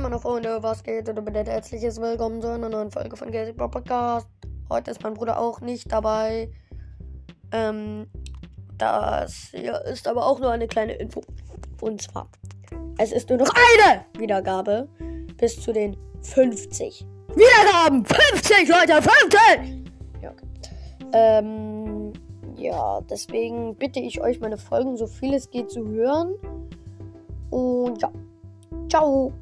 meine Freunde, was geht? Und bitte herzliches Willkommen zu einer neuen Folge von Gazy Podcast. Heute ist mein Bruder auch nicht dabei. Ähm, das hier ist aber auch nur eine kleine Info. Und zwar, es ist nur noch eine Wiedergabe bis zu den 50 Wiedergaben. 50, Leute, 50! Ja, okay. Ähm, ja, deswegen bitte ich euch, meine Folgen so viel es geht zu hören. Und ja, ciao.